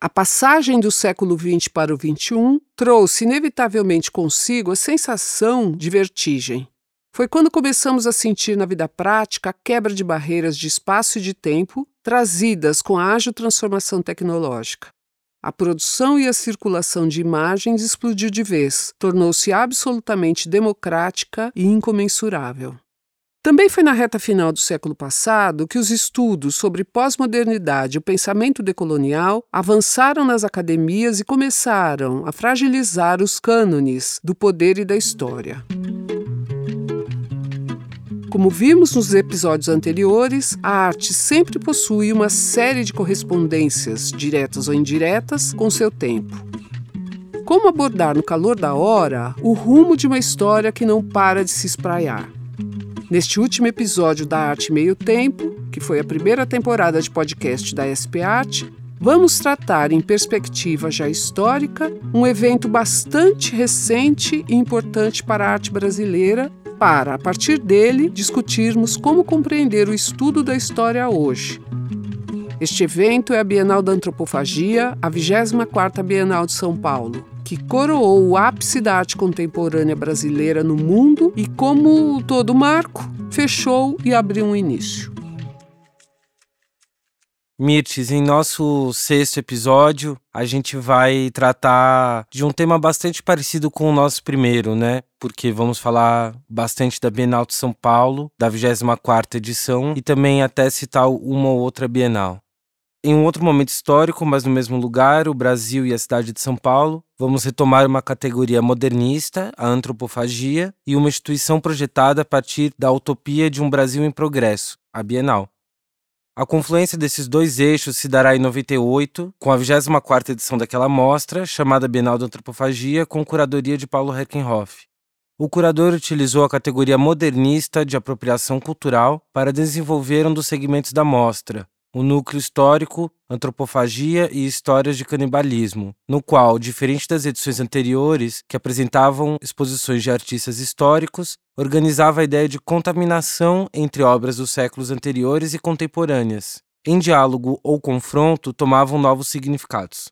A passagem do século XX para o XXI trouxe inevitavelmente consigo a sensação de vertigem. Foi quando começamos a sentir na vida prática a quebra de barreiras de espaço e de tempo trazidas com a ágil transformação tecnológica. A produção e a circulação de imagens explodiu de vez, tornou-se absolutamente democrática e incomensurável. Também foi na reta final do século passado que os estudos sobre pós-modernidade e o pensamento decolonial avançaram nas academias e começaram a fragilizar os cânones do poder e da história. Como vimos nos episódios anteriores, a arte sempre possui uma série de correspondências, diretas ou indiretas, com seu tempo. Como abordar no calor da hora o rumo de uma história que não para de se espraiar? Neste último episódio da Arte Meio Tempo, que foi a primeira temporada de podcast da SP Arte, vamos tratar em perspectiva já histórica um evento bastante recente e importante para a arte brasileira para, a partir dele, discutirmos como compreender o estudo da história hoje. Este evento é a Bienal da Antropofagia, a 24ª Bienal de São Paulo, que coroou o ápice da arte contemporânea brasileira no mundo e, como todo marco, fechou e abriu um início. Mirtes, em nosso sexto episódio, a gente vai tratar de um tema bastante parecido com o nosso primeiro, né? Porque vamos falar bastante da Bienal de São Paulo, da 24ª edição, e também até citar uma ou outra Bienal. Em um outro momento histórico, mas no mesmo lugar, o Brasil e a cidade de São Paulo, vamos retomar uma categoria modernista, a antropofagia, e uma instituição projetada a partir da utopia de um Brasil em progresso, a Bienal. A confluência desses dois eixos se dará em 98, com a 24ª edição daquela mostra, chamada Bienal da Antropofagia, com curadoria de Paulo Herkenhoff. O curador utilizou a categoria modernista de apropriação cultural para desenvolver um dos segmentos da mostra, o núcleo histórico, antropofagia e histórias de canibalismo, no qual, diferente das edições anteriores, que apresentavam exposições de artistas históricos, organizava a ideia de contaminação entre obras dos séculos anteriores e contemporâneas. Em diálogo ou confronto, tomavam novos significados.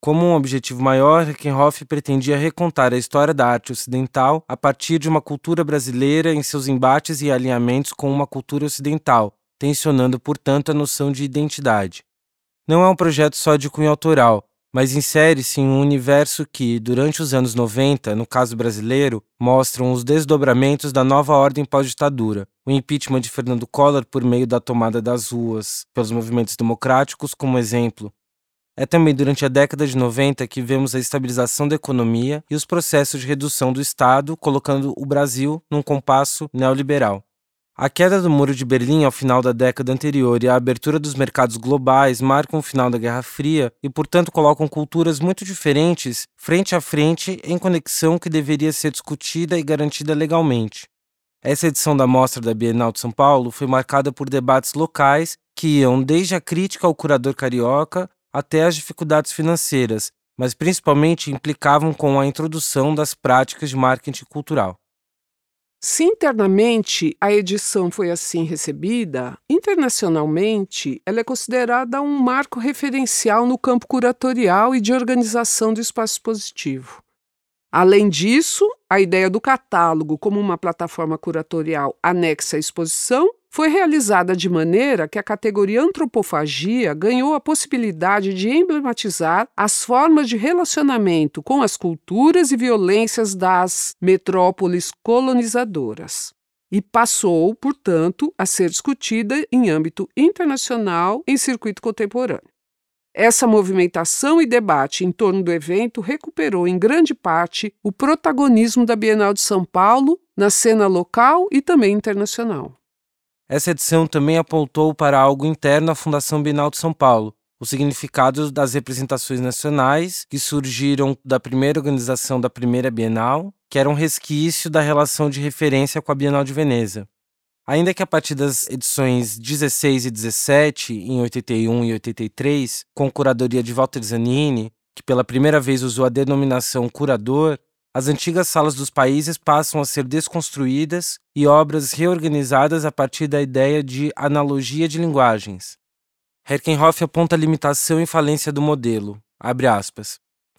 Como um objetivo maior, Reckenhoff pretendia recontar a história da arte ocidental a partir de uma cultura brasileira em seus embates e alinhamentos com uma cultura ocidental, tensionando, portanto, a noção de identidade. Não é um projeto só de cunho autoral, mas insere-se em um universo que, durante os anos 90, no caso brasileiro, mostram os desdobramentos da nova ordem pós-ditadura, o impeachment de Fernando Collor por meio da tomada das ruas pelos movimentos democráticos, como exemplo. É também durante a década de 90 que vemos a estabilização da economia e os processos de redução do Estado, colocando o Brasil num compasso neoliberal. A queda do Muro de Berlim ao final da década anterior e a abertura dos mercados globais marcam o final da Guerra Fria e, portanto, colocam culturas muito diferentes frente a frente em conexão que deveria ser discutida e garantida legalmente. Essa edição da Mostra da Bienal de São Paulo foi marcada por debates locais que iam desde a crítica ao curador carioca até as dificuldades financeiras, mas principalmente implicavam com a introdução das práticas de marketing cultural. Se internamente a edição foi assim recebida, internacionalmente ela é considerada um marco referencial no campo curatorial e de organização do espaço expositivo. Além disso, a ideia do catálogo como uma plataforma curatorial anexa à exposição foi realizada de maneira que a categoria antropofagia ganhou a possibilidade de emblematizar as formas de relacionamento com as culturas e violências das metrópoles colonizadoras. E passou, portanto, a ser discutida em âmbito internacional em circuito contemporâneo. Essa movimentação e debate em torno do evento recuperou em grande parte o protagonismo da Bienal de São Paulo na cena local e também internacional. Essa edição também apontou para algo interno à Fundação Bienal de São Paulo, o significado das representações nacionais que surgiram da primeira organização da primeira Bienal, que era um resquício da relação de referência com a Bienal de Veneza. Ainda que a partir das edições 16 e 17, em 81 e 83, com curadoria de Walter Zanini, que pela primeira vez usou a denominação curador, as antigas salas dos países passam a ser desconstruídas e obras reorganizadas a partir da ideia de analogia de linguagens. Herkenhoff aponta a limitação e falência do modelo.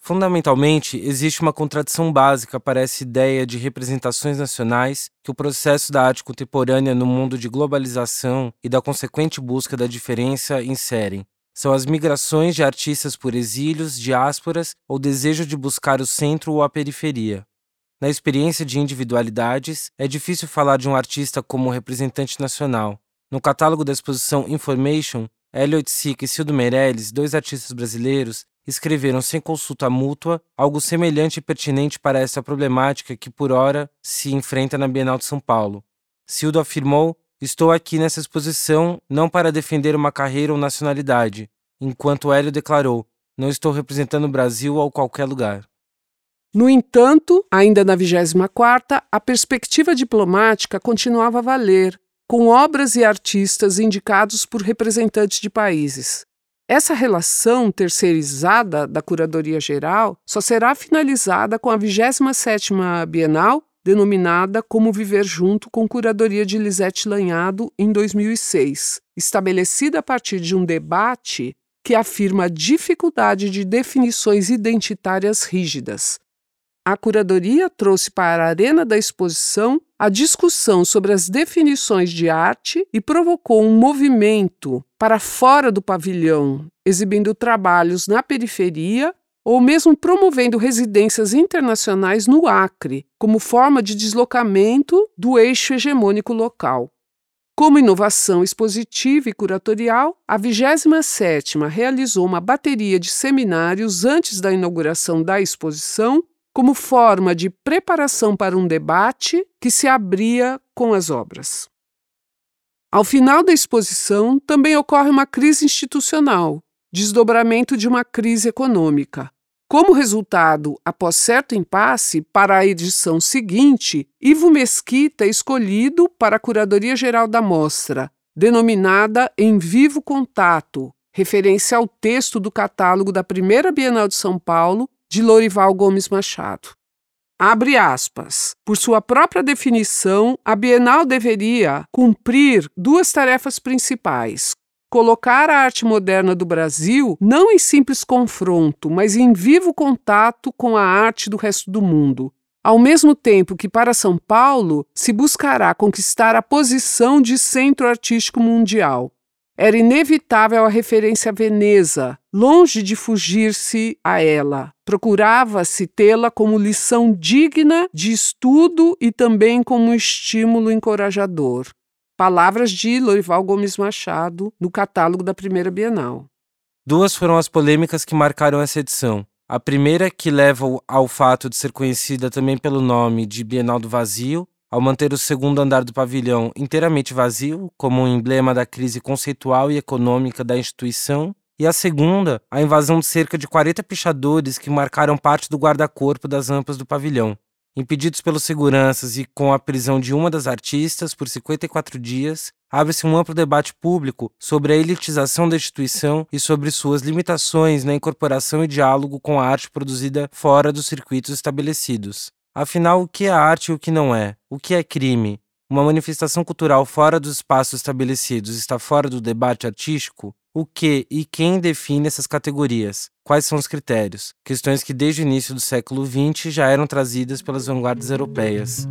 Fundamentalmente, existe uma contradição básica para essa ideia de representações nacionais que o processo da arte contemporânea no mundo de globalização e da consequente busca da diferença inserem. São as migrações de artistas por exílios, diásporas ou desejo de buscar o centro ou a periferia. Na experiência de individualidades, é difícil falar de um artista como representante nacional. No catálogo da exposição Information, Elliot Sick e Cildo Meirelles, dois artistas brasileiros, escreveram sem consulta mútua algo semelhante e pertinente para essa problemática que por ora se enfrenta na Bienal de São Paulo. Cildo afirmou: Estou aqui nessa exposição não para defender uma carreira ou nacionalidade, enquanto Hélio declarou: Não estou representando o Brasil ou qualquer lugar. No entanto, ainda na 24ª, a perspectiva diplomática continuava a valer, com obras e artistas indicados por representantes de países. Essa relação terceirizada da Curadoria Geral só será finalizada com a 27ª Bienal, denominada como Viver Junto com Curadoria de Lisete Lanhado em 2006, estabelecida a partir de um debate que afirma a dificuldade de definições identitárias rígidas, a curadoria trouxe para a arena da exposição a discussão sobre as definições de arte e provocou um movimento para fora do pavilhão, exibindo trabalhos na periferia ou mesmo promovendo residências internacionais no Acre, como forma de deslocamento do eixo hegemônico local. Como inovação expositiva e curatorial, a 27ª realizou uma bateria de seminários antes da inauguração da exposição como forma de preparação para um debate que se abria com as obras. Ao final da exposição, também ocorre uma crise institucional, desdobramento de uma crise econômica. Como resultado, após certo impasse, para a edição seguinte, Ivo Mesquita é escolhido para a Curadoria Geral da Mostra, denominada Em Vivo Contato, referência ao texto do catálogo da primeira Bienal de São Paulo, de Lorival Gomes Machado. Abre aspas. Por sua própria definição, a Bienal deveria cumprir duas tarefas principais: colocar a arte moderna do Brasil não em simples confronto, mas em vivo contato com a arte do resto do mundo. Ao mesmo tempo que, para São Paulo, se buscará conquistar a posição de centro artístico mundial. Era inevitável a referência a Veneza, longe de fugir-se a ela. Procurava-se tê-la como lição digna de estudo e também como estímulo encorajador. Palavras de Lorival Gomes Machado no catálogo da primeira Bienal. Duas foram as polêmicas que marcaram essa edição. A primeira, que leva ao fato de ser conhecida também pelo nome de Bienal do Vazio, ao manter o segundo andar do pavilhão inteiramente vazio, como um emblema da crise conceitual e econômica da instituição, e a segunda, a invasão de cerca de 40 pichadores que marcaram parte do guarda-corpo das rampas do pavilhão. Impedidos pelos seguranças e com a prisão de uma das artistas por 54 dias, abre-se um amplo debate público sobre a elitização da instituição e sobre suas limitações na incorporação e diálogo com a arte produzida fora dos circuitos estabelecidos. Afinal, o que é arte e o que não é? O que é crime? Uma manifestação cultural fora dos espaços estabelecidos está fora do debate artístico? O que e quem define essas categorias? Quais são os critérios? Questões que desde o início do século XX já eram trazidas pelas vanguardas europeias.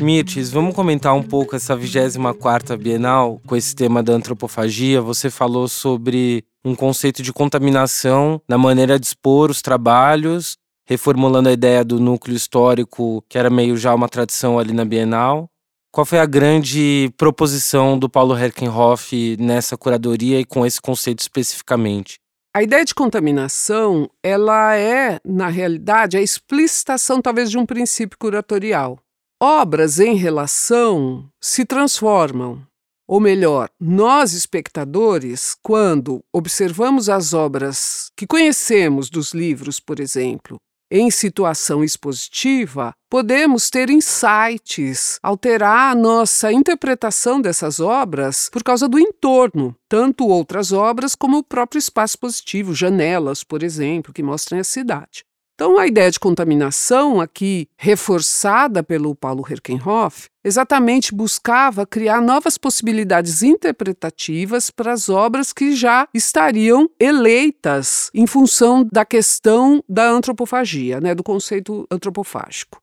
Mirtes, vamos comentar um pouco essa 24ª Bienal com esse tema da antropofagia. Você falou sobre um conceito de contaminação na maneira de expor os trabalhos reformulando a ideia do núcleo histórico, que era meio já uma tradição ali na Bienal. Qual foi a grande proposição do Paulo Herkenhoff nessa curadoria e com esse conceito especificamente? A ideia de contaminação, ela é, na realidade, a explicitação talvez de um princípio curatorial. Obras em relação se transformam. Ou melhor, nós espectadores, quando observamos as obras que conhecemos dos livros, por exemplo, em situação expositiva, podemos ter insights, alterar a nossa interpretação dessas obras por causa do entorno, tanto outras obras como o próprio espaço positivo, janelas, por exemplo, que mostrem a cidade. Então, a ideia de contaminação, aqui reforçada pelo Paulo Herkenhoff, exatamente buscava criar novas possibilidades interpretativas para as obras que já estariam eleitas em função da questão da antropofagia, né, do conceito antropofágico.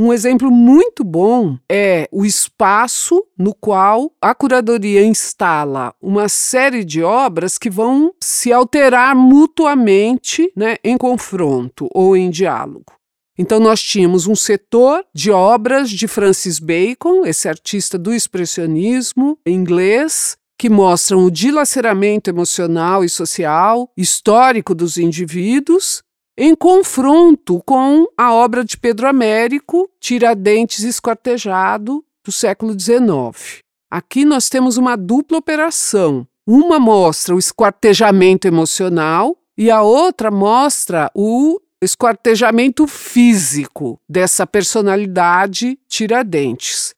Um exemplo muito bom é o espaço no qual a curadoria instala uma série de obras que vão se alterar mutuamente né, em confronto ou em diálogo. Então, nós tínhamos um setor de obras de Francis Bacon, esse artista do expressionismo inglês, que mostram o dilaceramento emocional e social histórico dos indivíduos, em confronto com a obra de Pedro Américo, Tiradentes Esquartejado, do século XIX. Aqui nós temos uma dupla operação. Uma mostra o esquartejamento emocional e a outra mostra o esquartejamento físico dessa personalidade Tiradentes.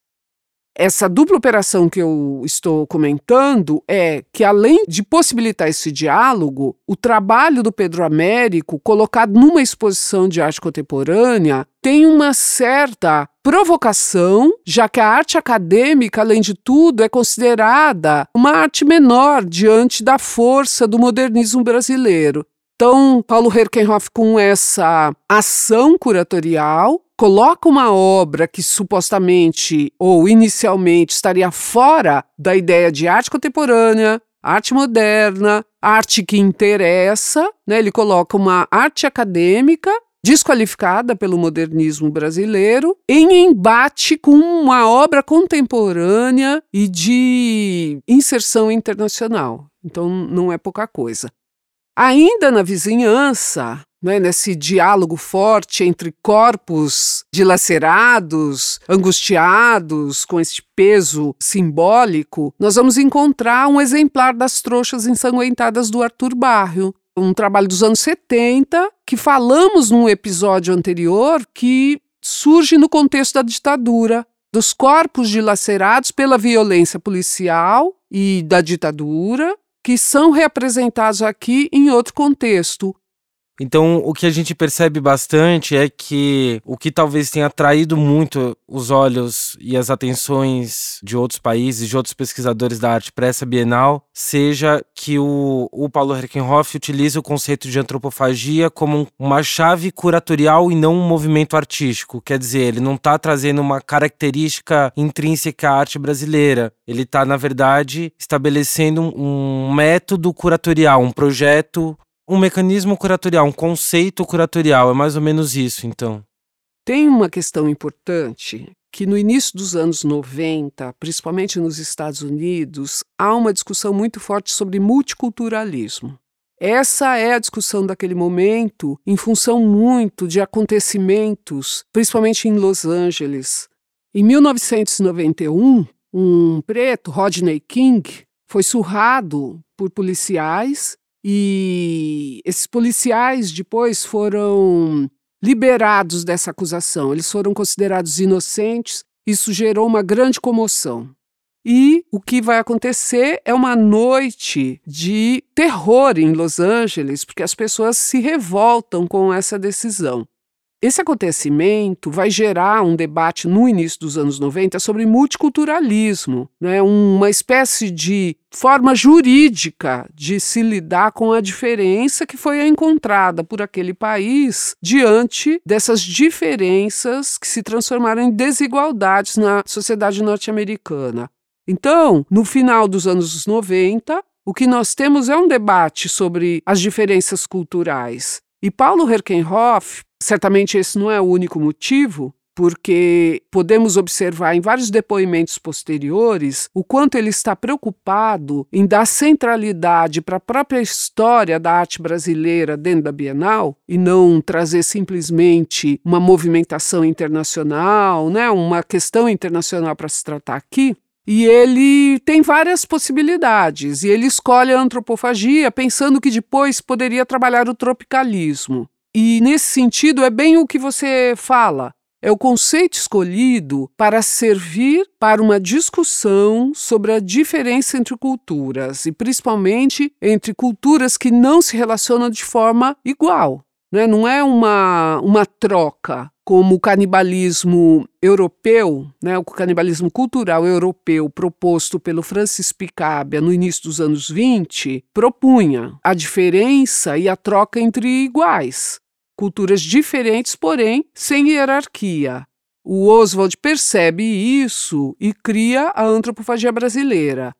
Essa dupla operação que eu estou comentando é que, além de possibilitar esse diálogo, o trabalho do Pedro Américo, colocado numa exposição de arte contemporânea, tem uma certa provocação, já que a arte acadêmica, além de tudo, é considerada uma arte menor diante da força do modernismo brasileiro. Então, Paulo Herkenhoff, com essa ação curatorial, coloca uma obra que supostamente ou inicialmente estaria fora da ideia de arte contemporânea, arte moderna, arte que interessa, né? Ele coloca uma arte acadêmica desqualificada pelo modernismo brasileiro, em embate com uma obra contemporânea e de inserção internacional. Então não é pouca coisa. Ainda na vizinhança, né, nesse diálogo forte entre corpos dilacerados, angustiados, com este peso simbólico, nós vamos encontrar um exemplar das trouxas ensanguentadas do Arthur Barrio. Um trabalho dos anos 70, que falamos num episódio anterior, que surge no contexto da ditadura, dos corpos dilacerados pela violência policial e da ditadura, que são reapresentados aqui em outro contexto. Então, o que a gente percebe bastante é que o que talvez tenha atraído muito os olhos e as atenções de outros países, de outros pesquisadores da arte para essa Bienal, seja que o, o Paulo Herkenhoff utiliza o conceito de antropofagia como uma chave curatorial e não um movimento artístico. Quer dizer, ele não está trazendo uma característica intrínseca à arte brasileira. Ele está, na verdade, estabelecendo um método curatorial, um projeto um mecanismo curatorial, um conceito curatorial. É mais ou menos isso, então. Tem uma questão importante que no início dos anos 90, principalmente nos Estados Unidos, há uma discussão muito forte sobre multiculturalismo. Essa é a discussão daquele momento, em função muito de acontecimentos, principalmente em Los Angeles. Em 1991, um preto, Rodney King, foi surrado por policiais e esses policiais depois foram liberados dessa acusação. Eles foram considerados inocentes. Isso gerou uma grande comoção. E o que vai acontecer é uma noite de terror em Los Angeles, porque as pessoas se revoltam com essa decisão. Esse acontecimento vai gerar um debate no início dos anos 90 sobre multiculturalismo, né? uma espécie de forma jurídica de se lidar com a diferença que foi encontrada por aquele país diante dessas diferenças que se transformaram em desigualdades na sociedade norte-americana. Então, no final dos anos 90, o que nós temos é um debate sobre as diferenças culturais. E Paulo Herkenhoff Certamente esse não é o único motivo, porque podemos observar em vários depoimentos posteriores o quanto ele está preocupado em dar centralidade para a própria história da arte brasileira dentro da Bienal e não trazer simplesmente uma movimentação internacional, né, uma questão internacional para se tratar aqui. E ele tem várias possibilidades, e ele escolhe a antropofagia pensando que depois poderia trabalhar o tropicalismo. E nesse sentido é bem o que você fala. É o conceito escolhido para servir para uma discussão sobre a diferença entre culturas e principalmente entre culturas que não se relacionam de forma igual. Né? não é uma, uma troca como o canibalismo europeu, né, o canibalismo cultural europeu proposto pelo Francis Picabia no início dos anos 20, propunha a diferença e a troca entre iguais, culturas diferentes, porém sem hierarquia. O Oswald percebe isso e cria a antropofagia brasileira,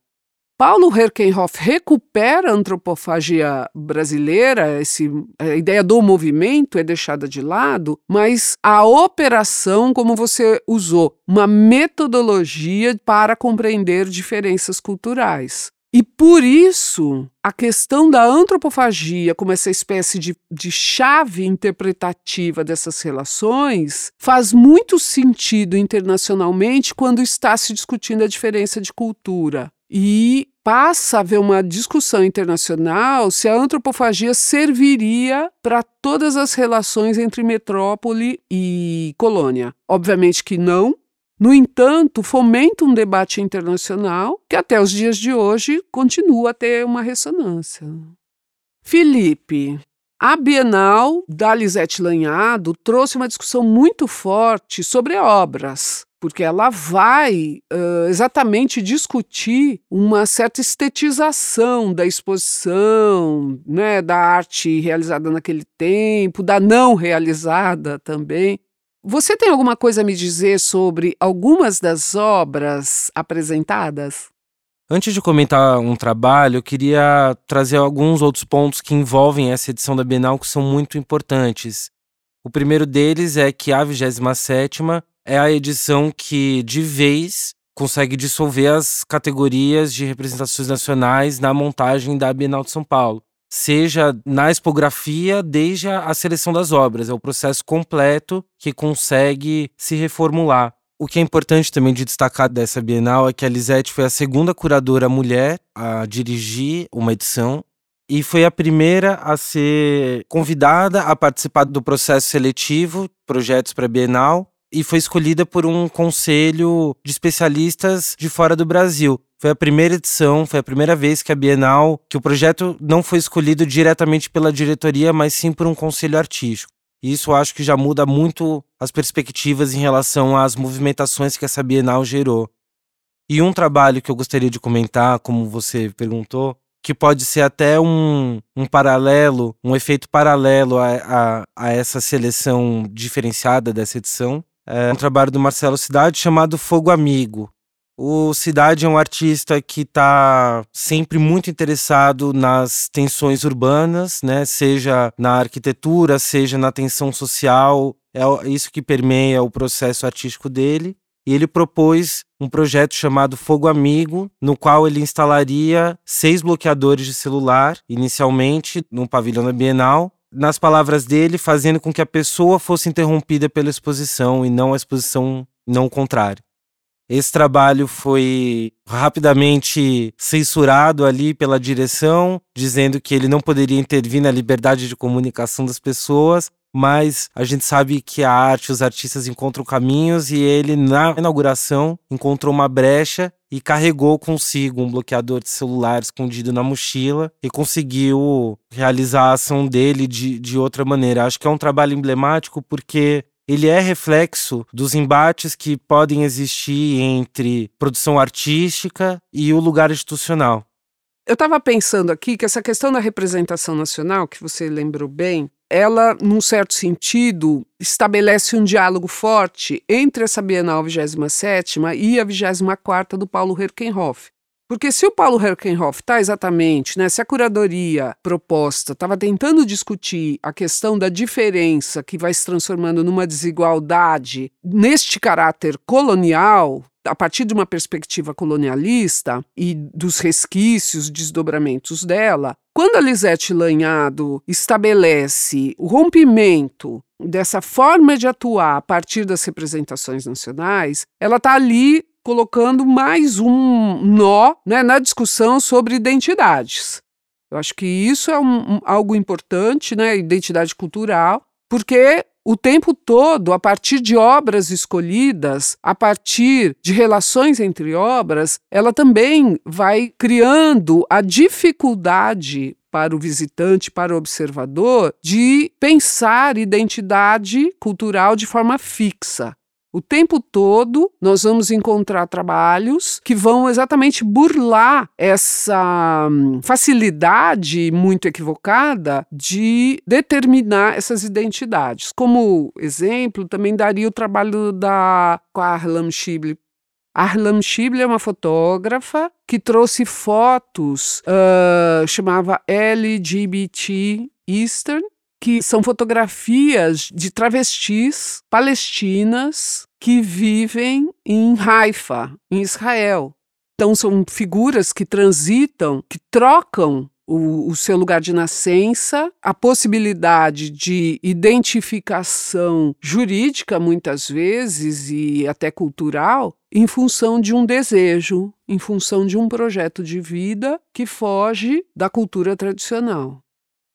Paulo Herkenhoff recupera a antropofagia brasileira, esse, a ideia do movimento é deixada de lado, mas a operação, como você usou, uma metodologia para compreender diferenças culturais. E por isso, a questão da antropofagia, como essa espécie de, de chave interpretativa dessas relações, faz muito sentido internacionalmente quando está se discutindo a diferença de cultura. E passa a haver uma discussão internacional se a antropofagia serviria para todas as relações entre metrópole e colônia. Obviamente que não. No entanto, fomenta um debate internacional que até os dias de hoje continua a ter uma ressonância. Felipe, a Bienal da Lisete Lanhado trouxe uma discussão muito forte sobre obras porque ela vai uh, exatamente discutir uma certa estetização da exposição, né, da arte realizada naquele tempo, da não realizada também. Você tem alguma coisa a me dizer sobre algumas das obras apresentadas? Antes de comentar um trabalho, eu queria trazer alguns outros pontos que envolvem essa edição da Bienal que são muito importantes. O primeiro deles é que a 27 é a edição que, de vez, consegue dissolver as categorias de representações nacionais na montagem da Bienal de São Paulo. Seja na expografia, desde a seleção das obras. É o processo completo que consegue se reformular. O que é importante também de destacar dessa Bienal é que a Lisette foi a segunda curadora mulher a dirigir uma edição e foi a primeira a ser convidada a participar do processo seletivo, projetos para a Bienal, e foi escolhida por um conselho de especialistas de fora do Brasil. Foi a primeira edição, foi a primeira vez que a Bienal, que o projeto não foi escolhido diretamente pela diretoria, mas sim por um conselho artístico. E isso acho que já muda muito as perspectivas em relação às movimentações que essa Bienal gerou. E um trabalho que eu gostaria de comentar, como você perguntou, que pode ser até um, um paralelo, um efeito paralelo a, a, a essa seleção diferenciada dessa edição, é um trabalho do Marcelo Cidade chamado Fogo Amigo. O Cidade é um artista que está sempre muito interessado nas tensões urbanas, né? seja na arquitetura, seja na tensão social. É isso que permeia o processo artístico dele. E ele propôs um projeto chamado Fogo Amigo, no qual ele instalaria seis bloqueadores de celular, inicialmente no pavilhão da Bienal, nas palavras dele, fazendo com que a pessoa fosse interrompida pela exposição e não a exposição, não o contrário. Esse trabalho foi rapidamente censurado ali pela direção, dizendo que ele não poderia intervir na liberdade de comunicação das pessoas, mas a gente sabe que a arte, os artistas encontram caminhos e ele, na inauguração, encontrou uma brecha e carregou consigo um bloqueador de celular escondido na mochila e conseguiu realizar a ação dele de, de outra maneira. Acho que é um trabalho emblemático porque ele é reflexo dos embates que podem existir entre produção artística e o lugar institucional. Eu estava pensando aqui que essa questão da representação nacional, que você lembrou bem, ela, num certo sentido, estabelece um diálogo forte entre essa Bienal 27 e a 24 do Paulo Herkenhoff. Porque se o Paulo Herkenhoff está exatamente, né, se a curadoria proposta estava tentando discutir a questão da diferença que vai se transformando numa desigualdade neste caráter colonial, a partir de uma perspectiva colonialista e dos resquícios, desdobramentos dela, quando a Lisete Lanhado estabelece o rompimento dessa forma de atuar a partir das representações nacionais, ela está ali colocando mais um nó né, na discussão sobre identidades. Eu acho que isso é um, um, algo importante, né, identidade cultural, porque o tempo todo, a partir de obras escolhidas, a partir de relações entre obras, ela também vai criando a dificuldade para o visitante, para o observador, de pensar identidade cultural de forma fixa. O tempo todo nós vamos encontrar trabalhos que vão exatamente burlar essa hum, facilidade muito equivocada de determinar essas identidades. Como exemplo, também daria o trabalho da Harlem Shibley. Harlem Shibley é uma fotógrafa que trouxe fotos, uh, chamava LGBT Eastern, que são fotografias de travestis palestinas que vivem em Haifa, em Israel. Então, são figuras que transitam, que trocam o, o, seu lugar de nascença, a possibilidade de identificação jurídica, muitas vezes, e até cultural, em função de um desejo, em função de um projeto de vida que foge da cultura tradicional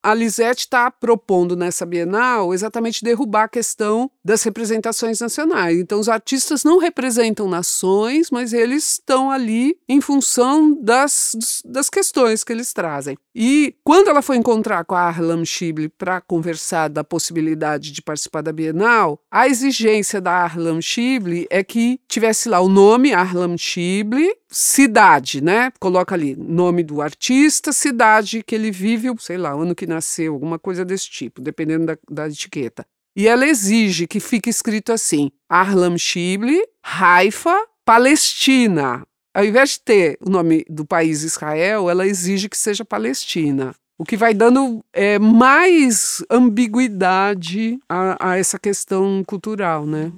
a Lisette está propondo nessa Bienal exatamente derrubar a questão das representações nacionais. Então, os artistas não representam nações, mas eles estão ali em função das, das questões que eles trazem. E quando ela foi encontrar com a Arlam Shibley para conversar da possibilidade de participar da Bienal, a exigência da Arlam Shibley é que tivesse lá o nome Arlam Shibley, cidade, né? Coloca ali nome do artista, cidade que ele vive, sei lá, ano que nasceu, alguma coisa desse tipo, dependendo da, da etiqueta. E ela exige que fique escrito assim: Arlam Shibli, Haifa, Palestina. Ao invés de ter o nome do país Israel, ela exige que seja Palestina. O que vai dando é, mais ambiguidade a, a essa questão cultural, né?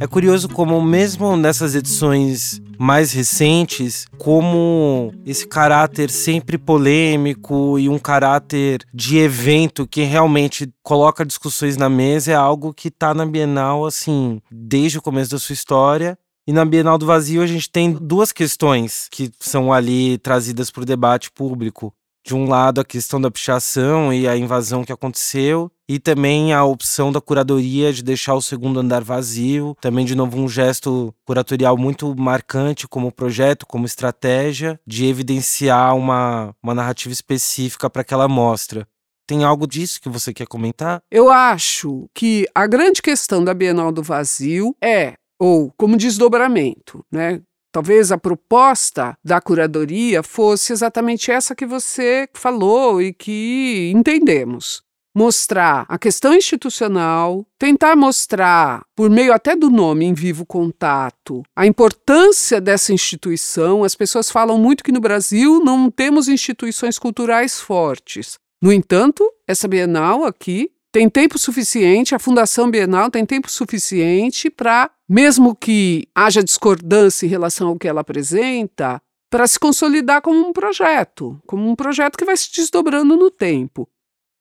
É curioso como, mesmo nessas edições mais recentes, como esse caráter sempre polêmico e um caráter de evento que realmente coloca discussões na mesa é algo que está na Bienal, assim, desde o começo da sua história. E na Bienal do Vazio a gente tem duas questões que são ali trazidas para o debate público de um lado a questão da pichação e a invasão que aconteceu, e também a opção da curadoria de deixar o segundo andar vazio, também de novo um gesto curatorial muito marcante como projeto, como estratégia de evidenciar uma, uma narrativa específica para aquela mostra. Tem algo disso que você quer comentar? Eu acho que a grande questão da Bienal do Vazio é ou como desdobramento, né? Talvez a proposta da curadoria fosse exatamente essa que você falou e que entendemos. Mostrar a questão institucional, tentar mostrar, por meio até do nome em vivo contato, a importância dessa instituição. As pessoas falam muito que no Brasil não temos instituições culturais fortes. No entanto, essa Bienal aqui tem tempo suficiente, a Fundação Bienal tem tempo suficiente para, mesmo que haja discordância em relação ao que ela apresenta, para se consolidar como um projeto, como um projeto que vai se desdobrando no tempo.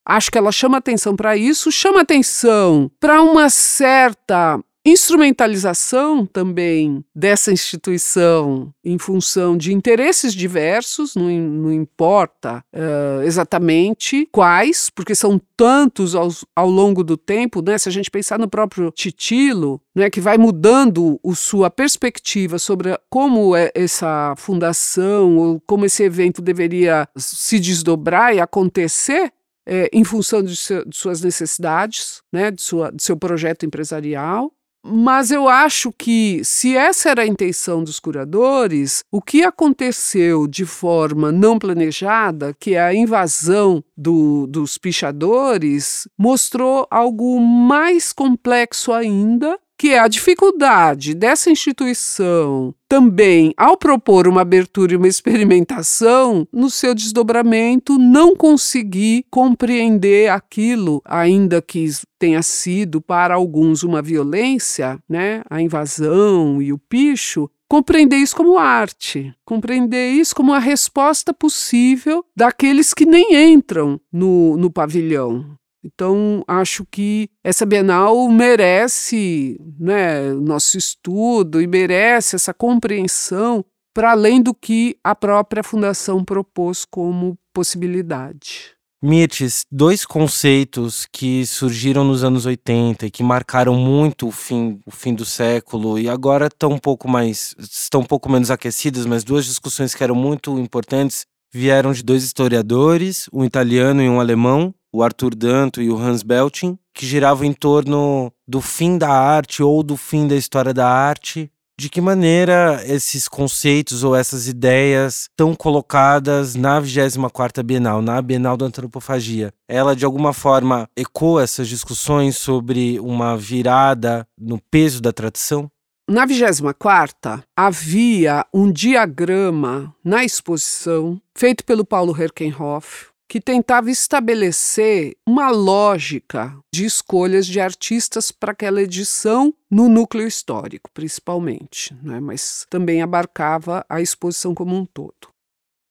Acho que ela chama atenção para isso, chama atenção para uma certa instrumentalização também dessa instituição em função de interesses diversos, não, não importa uh, exatamente quais, porque são tantos ao, ao longo do tempo, né? Se a gente pensar no próprio Titilo, né, que vai mudando o sua perspectiva sobre como é essa fundação ou como esse evento deveria se desdobrar e acontecer, é, em função de, seu, de, suas necessidades, né, de, sua, de seu projeto empresarial. Mas eu acho que, se essa era a intenção dos curadores, o que aconteceu de forma não planejada, que é a invasão do, dos pichadores, mostrou algo mais complexo ainda que é a dificuldade dessa instituição também, ao propor uma abertura e uma experimentação, no seu desdobramento, não conseguir compreender aquilo, ainda que tenha sido para alguns uma violência, né, a invasão e o picho, compreender isso como arte, compreender isso como a resposta possível daqueles que nem entram no, no pavilhão. Então, acho que essa Bienal merece né, nosso estudo e merece essa compreensão para além do que a própria Fundação propôs como possibilidade. Mirtes, dois conceitos que surgiram nos anos 80 e que marcaram muito o fim, o fim do século e agora estão um pouco mais estão um pouco menos aquecidas, mas duas discussões que eram muito importantes vieram de dois historiadores, um italiano e um alemão, o Arthur Danto e o Hans Belting, que giravam em torno do fim da arte ou do fim da história da arte. De que maneira esses conceitos ou essas ideias estão colocadas na 24ª Bienal, na Bienal da Antropofagia? Ela de alguma forma ecoa essas discussões sobre uma virada no peso da tradição? Na 24 havia um diagrama na exposição feito pelo Paulo Herkenhoff, que tentava estabelecer uma lógica de escolhas de artistas para aquela edição no núcleo histórico, principalmente, né? mas também abarcava a exposição como um todo.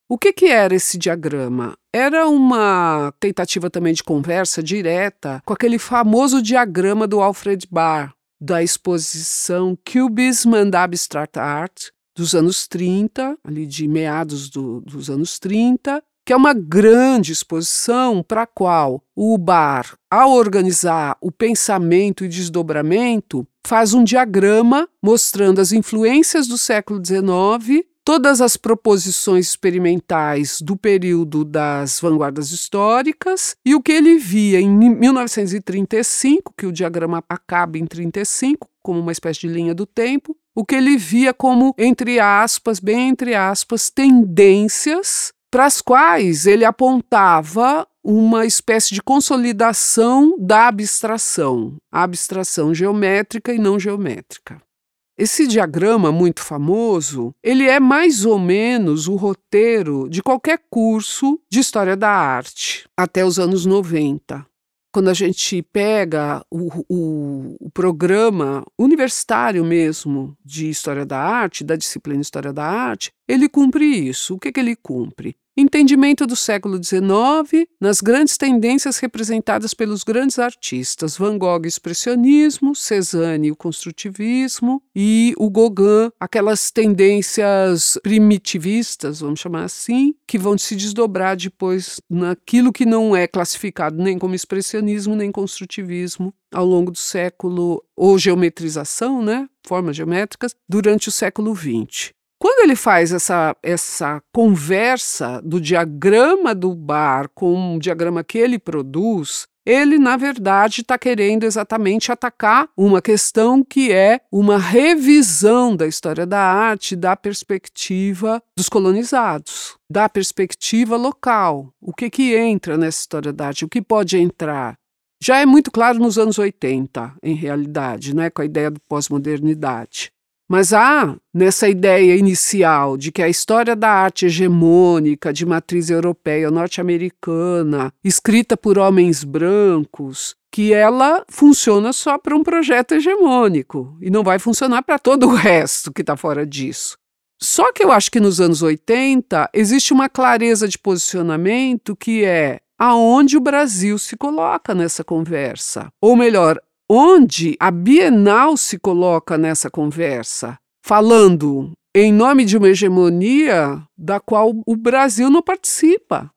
O que, que era esse diagrama? Era uma tentativa também de conversa direta com aquele famoso diagrama do Alfred Barr, da exposição Cubism and Abstract Art dos anos 30, ali de meados do, dos anos 30, que é uma grande exposição para a qual o Bar, ao organizar o pensamento e desdobramento, faz um diagrama mostrando as influências do século XIX todas as proposições experimentais do período das vanguardas históricas e o que ele via em 1935, que o diagrama acaba em 35, como uma espécie de linha do tempo, o que ele via como, entre aspas, bem entre aspas, tendências para as quais ele apontava uma espécie de consolidação da abstração, a abstração geométrica e não geométrica. Esse diagrama muito famoso, ele é mais ou menos o roteiro de qualquer curso de história da arte até os anos 90. Quando a gente pega o, o, o programa universitário mesmo de História da Arte, da disciplina História da Arte, ele cumpre isso. O que, que ele cumpre? Entendimento do século XIX nas grandes tendências representadas pelos grandes artistas, Van Gogh expressionismo, Cezanne o construtivismo e o Gauguin, aquelas tendências primitivistas, vamos chamar assim, que vão se desdobrar depois naquilo que não é classificado nem como expressionismo nem construtivismo ao longo do século, ou geometrização, né, formas geométricas, durante o século XX. Quando ele faz essa, essa conversa do diagrama do bar com o diagrama que ele produz, ele, na verdade, está querendo exatamente atacar uma questão que é uma revisão da história da arte da perspectiva dos colonizados, da perspectiva local. O que, que entra nessa história da arte? O que pode entrar? Já é muito claro nos anos 80, em realidade, né, com a ideia da pós-modernidade. Mas há nessa ideia inicial de que a história da arte hegemônica de matriz europeia norte-americana, escrita por homens brancos, que ela funciona só para um projeto hegemônico e não vai funcionar para todo o resto que está fora disso. Só que eu acho que nos anos 80 existe uma clareza de posicionamento que é aonde o Brasil se coloca nessa conversa. Ou melhor, onde a Bienal se coloca nessa conversa, falando em nome de uma hegemonia da qual o Brasil não participa.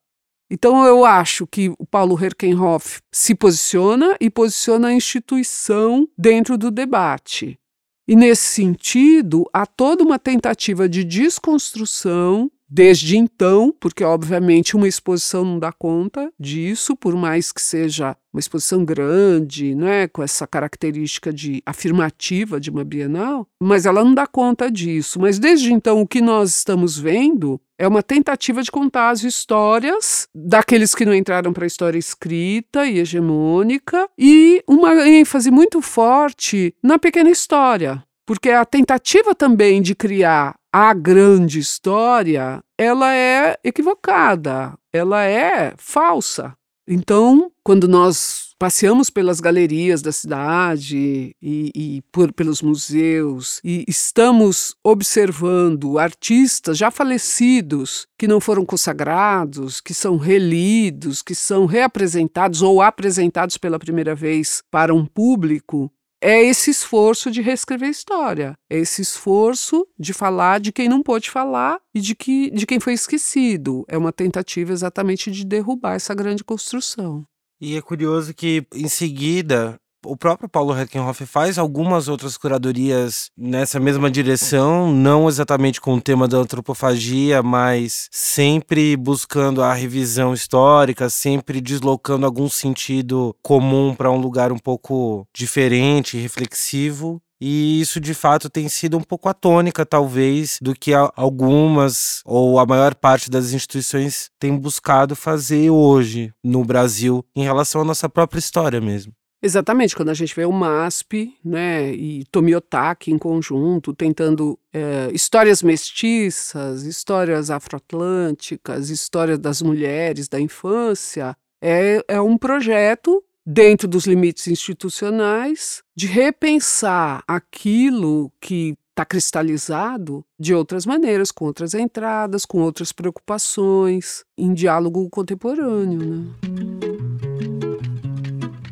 Então eu acho que o Paulo Herkenhoff se posiciona e posiciona a instituição dentro do debate. E nesse sentido, há toda uma tentativa de desconstrução desde então, porque obviamente uma exposição não dá conta disso, por mais que seja uma exposição grande, né, com essa característica de afirmativa de uma Bienal, mas ela não dá conta disso. Mas desde então o que nós estamos vendo é uma tentativa de contar as histórias daqueles que não entraram para a história escrita e hegemônica e uma ênfase muito forte na pequena história, porque a tentativa também de criar a grande história, ela é equivocada, ela é falsa. Então, quando nós passeamos pelas galerias da cidade e, e por, pelos museus e estamos observando artistas já falecidos que não foram consagrados, que são relidos, que são reapresentados ou apresentados pela primeira vez para um público, é esse esforço de reescrever a história, é esse esforço de falar de quem não pôde falar e de, que, de quem foi esquecido. É uma tentativa exatamente de derrubar essa grande construção. E é curioso que, em seguida, o próprio Paulo Heckenhoff faz algumas outras curadorias nessa mesma direção, não exatamente com o tema da antropofagia, mas sempre buscando a revisão histórica, sempre deslocando algum sentido comum para um lugar um pouco diferente, reflexivo. E isso de fato tem sido um pouco a tônica, talvez, do que algumas ou a maior parte das instituições tem buscado fazer hoje no Brasil em relação à nossa própria história mesmo. Exatamente, quando a gente vê o MASP né, e Tomiotaki em conjunto, tentando é, histórias mestiças, histórias afroatlânticas, histórias das mulheres, da infância, é, é um projeto dentro dos limites institucionais, de repensar aquilo que está cristalizado de outras maneiras, com outras entradas, com outras preocupações, em diálogo contemporâneo. Né?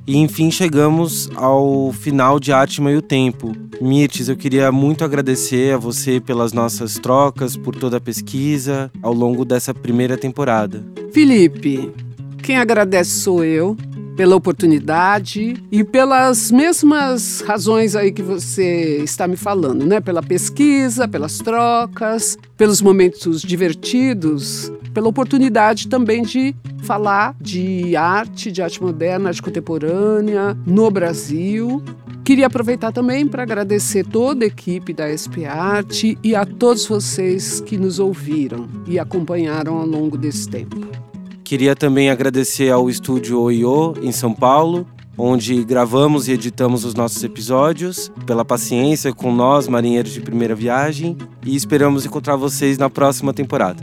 E enfim chegamos ao final de Atma e o Tempo. Mirtes, eu queria muito agradecer a você pelas nossas trocas, por toda a pesquisa ao longo dessa primeira temporada. Felipe, quem agradece sou eu pela oportunidade e pelas mesmas razões aí que você está me falando, né? Pela pesquisa, pelas trocas, pelos momentos divertidos, pela oportunidade também de falar de arte, de arte moderna, arte contemporânea no Brasil. Queria aproveitar também para agradecer toda a equipe da SP Arte e a todos vocês que nos ouviram e acompanharam ao longo desse tempo. Queria também agradecer ao estúdio Oiô, em São Paulo, onde gravamos e editamos os nossos episódios, pela paciência com nós, marinheiros de primeira viagem, e esperamos encontrar vocês na próxima temporada.